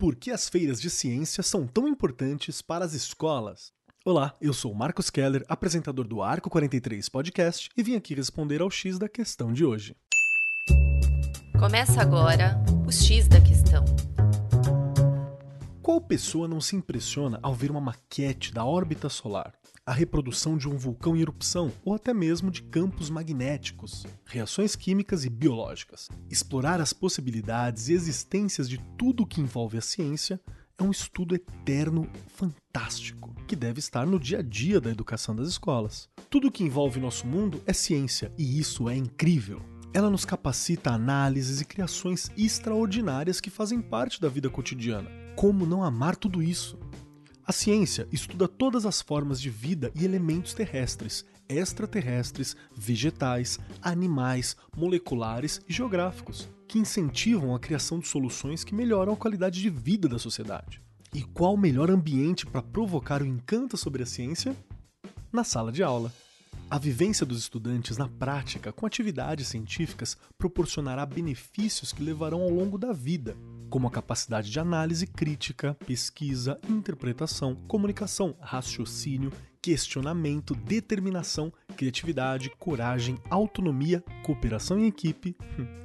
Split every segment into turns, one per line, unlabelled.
Por que as feiras de ciência são tão importantes para as escolas? Olá, eu sou Marcos Keller, apresentador do Arco 43 Podcast, e vim aqui responder ao X da questão de hoje.
Começa agora o X da questão.
Qual pessoa não se impressiona ao ver uma maquete da órbita solar, a reprodução de um vulcão em erupção ou até mesmo de campos magnéticos, reações químicas e biológicas? Explorar as possibilidades e existências de tudo o que envolve a ciência é um estudo eterno fantástico que deve estar no dia a dia da educação das escolas. Tudo o que envolve nosso mundo é ciência e isso é incrível. Ela nos capacita a análises e criações extraordinárias que fazem parte da vida cotidiana. Como não amar tudo isso? A ciência estuda todas as formas de vida e elementos terrestres, extraterrestres, vegetais, animais, moleculares e geográficos, que incentivam a criação de soluções que melhoram a qualidade de vida da sociedade. E qual o melhor ambiente para provocar o encanto sobre a ciência? Na sala de aula. A vivência dos estudantes na prática com atividades científicas proporcionará benefícios que levarão ao longo da vida, como a capacidade de análise crítica, pesquisa, interpretação, comunicação, raciocínio, questionamento, determinação, criatividade, coragem, autonomia, cooperação em equipe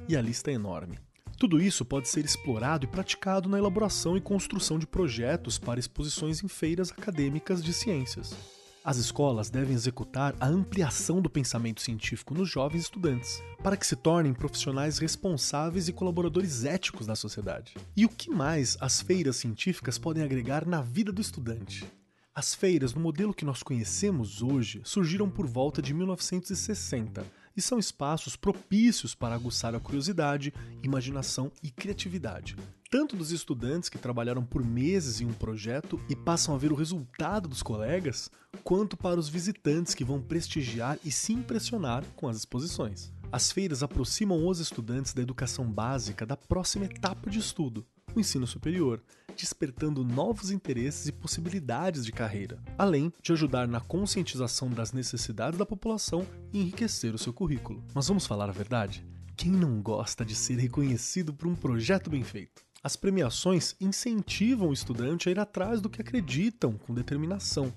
e a lista é enorme. Tudo isso pode ser explorado e praticado na elaboração e construção de projetos para exposições em feiras acadêmicas de ciências. As escolas devem executar a ampliação do pensamento científico nos jovens estudantes, para que se tornem profissionais responsáveis e colaboradores éticos da sociedade. E o que mais as feiras científicas podem agregar na vida do estudante? As feiras, no modelo que nós conhecemos hoje, surgiram por volta de 1960 e são espaços propícios para aguçar a curiosidade, imaginação e criatividade, tanto dos estudantes que trabalharam por meses em um projeto e passam a ver o resultado dos colegas, quanto para os visitantes que vão prestigiar e se impressionar com as exposições. As feiras aproximam os estudantes da educação básica da próxima etapa de estudo, o ensino superior, despertando novos interesses e possibilidades de carreira, além de ajudar na conscientização das necessidades da população e enriquecer o seu currículo. Mas vamos falar a verdade? Quem não gosta de ser reconhecido por um projeto bem feito? As premiações incentivam o estudante a ir atrás do que acreditam com determinação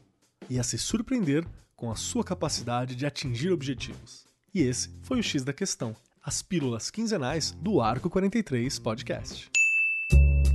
e a se surpreender com a sua capacidade de atingir objetivos. E esse foi o X da questão, as pílulas quinzenais do Arco 43 Podcast.